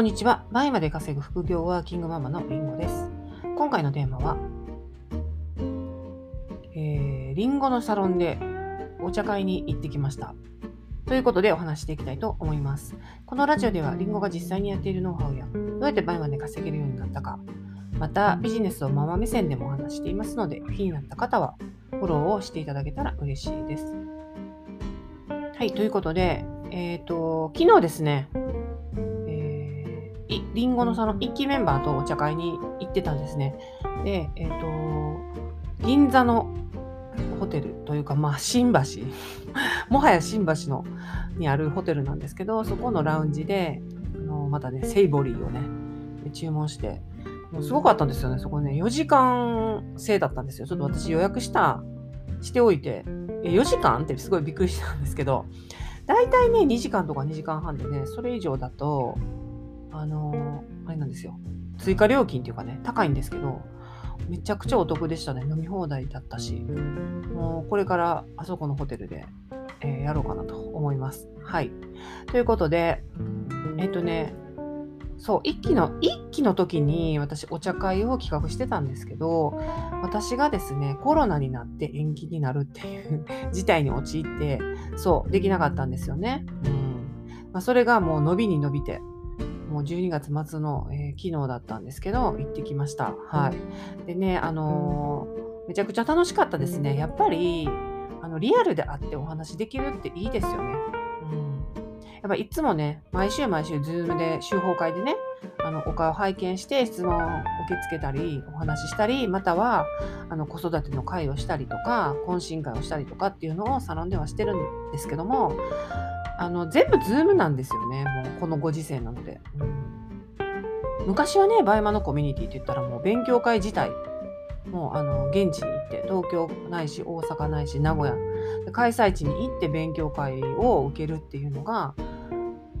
こんにちは。倍まで稼ぐ副業ワーキングママのりんごです。今回のテーマは、えー、リンゴのサロンでお茶会に行ってきました。ということでお話していきたいと思います。このラジオではリンゴが実際にやっているノウハウや、どうやって倍まで稼げるようになったか、またビジネスをママ目線でもお話していますので、気になった方はフォローをしていただけたら嬉しいです。はい、ということで、えっ、と、昨日ですね、えーいリンゴのその1期メンバーとお茶会に行ってたんですね。で、えっ、と、銀座のホテルというか、まあ、新橋、もはや新橋のにあるホテルなんですけど、そこのラウンジで、あのまたね、セイボリーをね、注文して、もうすごかったんですよね、そこね、4時間制だったんですよ。ちょっと私予約した、しておいて、え4時間ってすごいびっくりしたんですけど、大体ね、2時間とか2時間半でね、それ以上だと、あのあれなんですよ。追加料金っていうかね、高いんですけど、めちゃくちゃお得でしたね。飲み放題だったし、もうこれからあそこのホテルで、えーやろうかなと思います。はい。ということで、えっ、とね、そう、一期の、一期の時に私お茶会を企画してたんですけど、私がですね、コロナになって延期になるっていう 事態に陥って、そう、できなかったんですよね。うん。まあ、それがもう伸びに伸びて、もう12月末の、えー昨日だったんですけど、行ってきました。はい。でね、あのーめちゃくちゃ楽しかったですね。やっぱり、あの、リアルで会ってお話できるっていいですよね。うん。やっぱいつもね、毎週毎週、ズームで、週報会でね、あの、お顔拝見して質問を受け付けたり、お話ししたり、または、あの、子育ての会をしたりとか、懇親会をしたりとかっていうのをサロンではしてるんですけども、あの、全部 Zoom なんですよね。もう、このご時世なので。昔はね、 BUYMA のコミュニティって言ったらもう勉強会自体、もうあの現地に行って、東京ないし大阪ないし名古屋、開催地に行って勉強会を受けるっていうのが、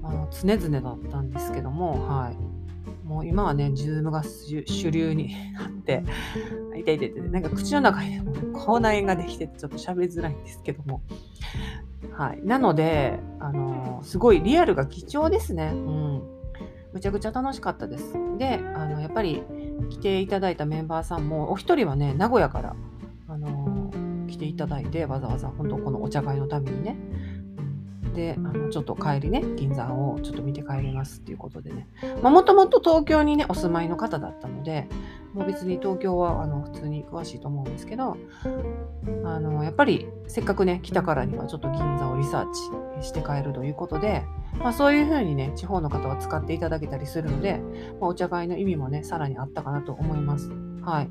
あの常々だったんですけども、はい。もう今はね、ズームが主流に なって、痛い痛い痛い、なんか口の中に、口内炎ができてちょっと喋りづらいんですけども。はい。なので、あのすごいリアルが貴重ですね。うん。むちゃくちゃ楽しかったです。で、あのやっぱり来ていただいたメンバーさんも、お一人はね、名古屋から、あの来ていただいて、わざわざ本当このお茶会のためにね。で、あのちょっと帰りね、銀座をちょっと見て帰りますっていうことでね。もともと東京にね、お住まいの方だったので、もう別に東京はあの普通に詳しいと思うんですけど、あのやっぱりせっかくね、来たからにはちょっと銀座をリサーチして帰るということで、まあ、そういうふうにね、地方の方は使っていただけたりするので、まあ、お茶会の意味もね、さらにあったかなと思います。はい。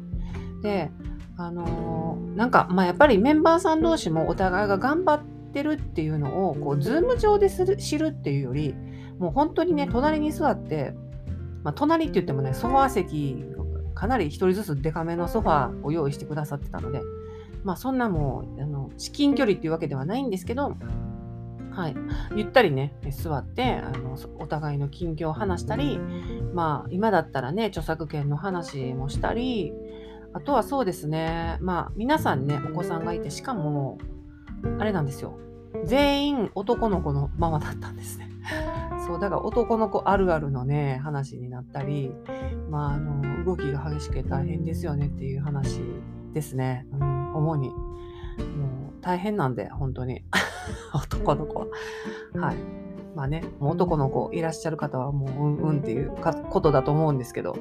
で、あのーなんか、まあ、やっぱりメンバーさん同士もお互いが頑張ってるっていうのを、こう、 Zoom 上でする知るっていうより、もう本当にね、隣に座って、まあ、隣って言ってもね、ソファー席、かなり一人ずつデカめのソファーを用意してくださってたので、まあ、そんなもう、あの、至近距離っていうわけではないんですけど、はい。ゆったりね、座って、あの、お互いの近況を話したり、まあ、今だったらね、著作権の話もしたり、あとはそうですね、まあ、皆さんね、お子さんがいて、しかも、あれなんですよ。全員男の子のママだったんですね。そう、だから男の子あるあるのね、話になったり、まあ、あの、動きが激しくて大変ですよねっていう話ですね。うん、主に。もう、大変なんで、本当に。男の子は。はい。まあね、もう男の子いらっしゃる方はもううんうんっていうことだと思うんですけど、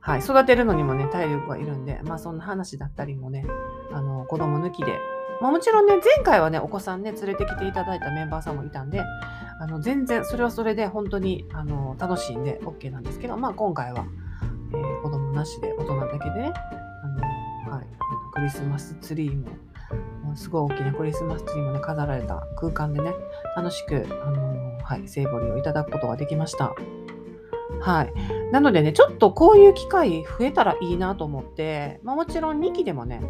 はい、育てるのにもね、体力がいるんで、まあそんな話だったりもね、あの、子供抜きで、まあもちろんね、前回はね、お子さんね、連れてきていただいたメンバーさんもいたんで、あの、全然、それはそれで本当に、あの、楽しいんで OK なんですけど、まあ今回は、えー子供なしで大人だけでね、あの、はい、クリスマスツリーも、すごい大きなクリスマスツリーもね、飾られた空間でね、楽しく、あのはい、セイボリーをいただくことができました。はい。なのでね、ちょっとこういう機会増えたらいいなと思って、まあ、もちろん2期でもね、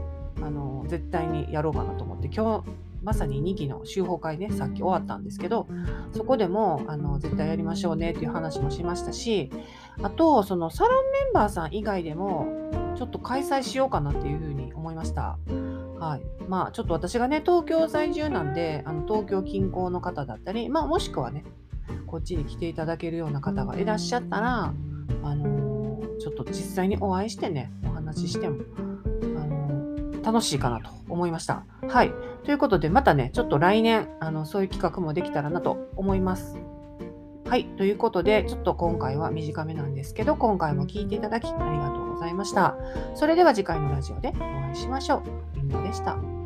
あの絶対にやろうかなと思って、今日、まさに2期の集法会ね、さっき終わったんですけど、そこでもあの絶対やりましょうねっていう話もしましたし、あと、そのサロンメンバーさん以外でも、ちょっと開催しようかなっていうふうに思いました。はい。まあ、ちょっと私がね、東京在住なんで、あの東京近郊の方だったり、まあ、もしくはね、こっちに来ていただけるような方がいらっしゃったら、あのちょっと実際にお会いしてね、お話ししても、あの楽しいかなと思いました。はい。ということで、またね、ちょっと来年、あのそういう企画もできたらなと思います。はい。ということで、ちょっと今回は短めなんですけど、今回も聴いていただきありがとうございました。それでは次回のラジオでお会いしましょう。りんごでした。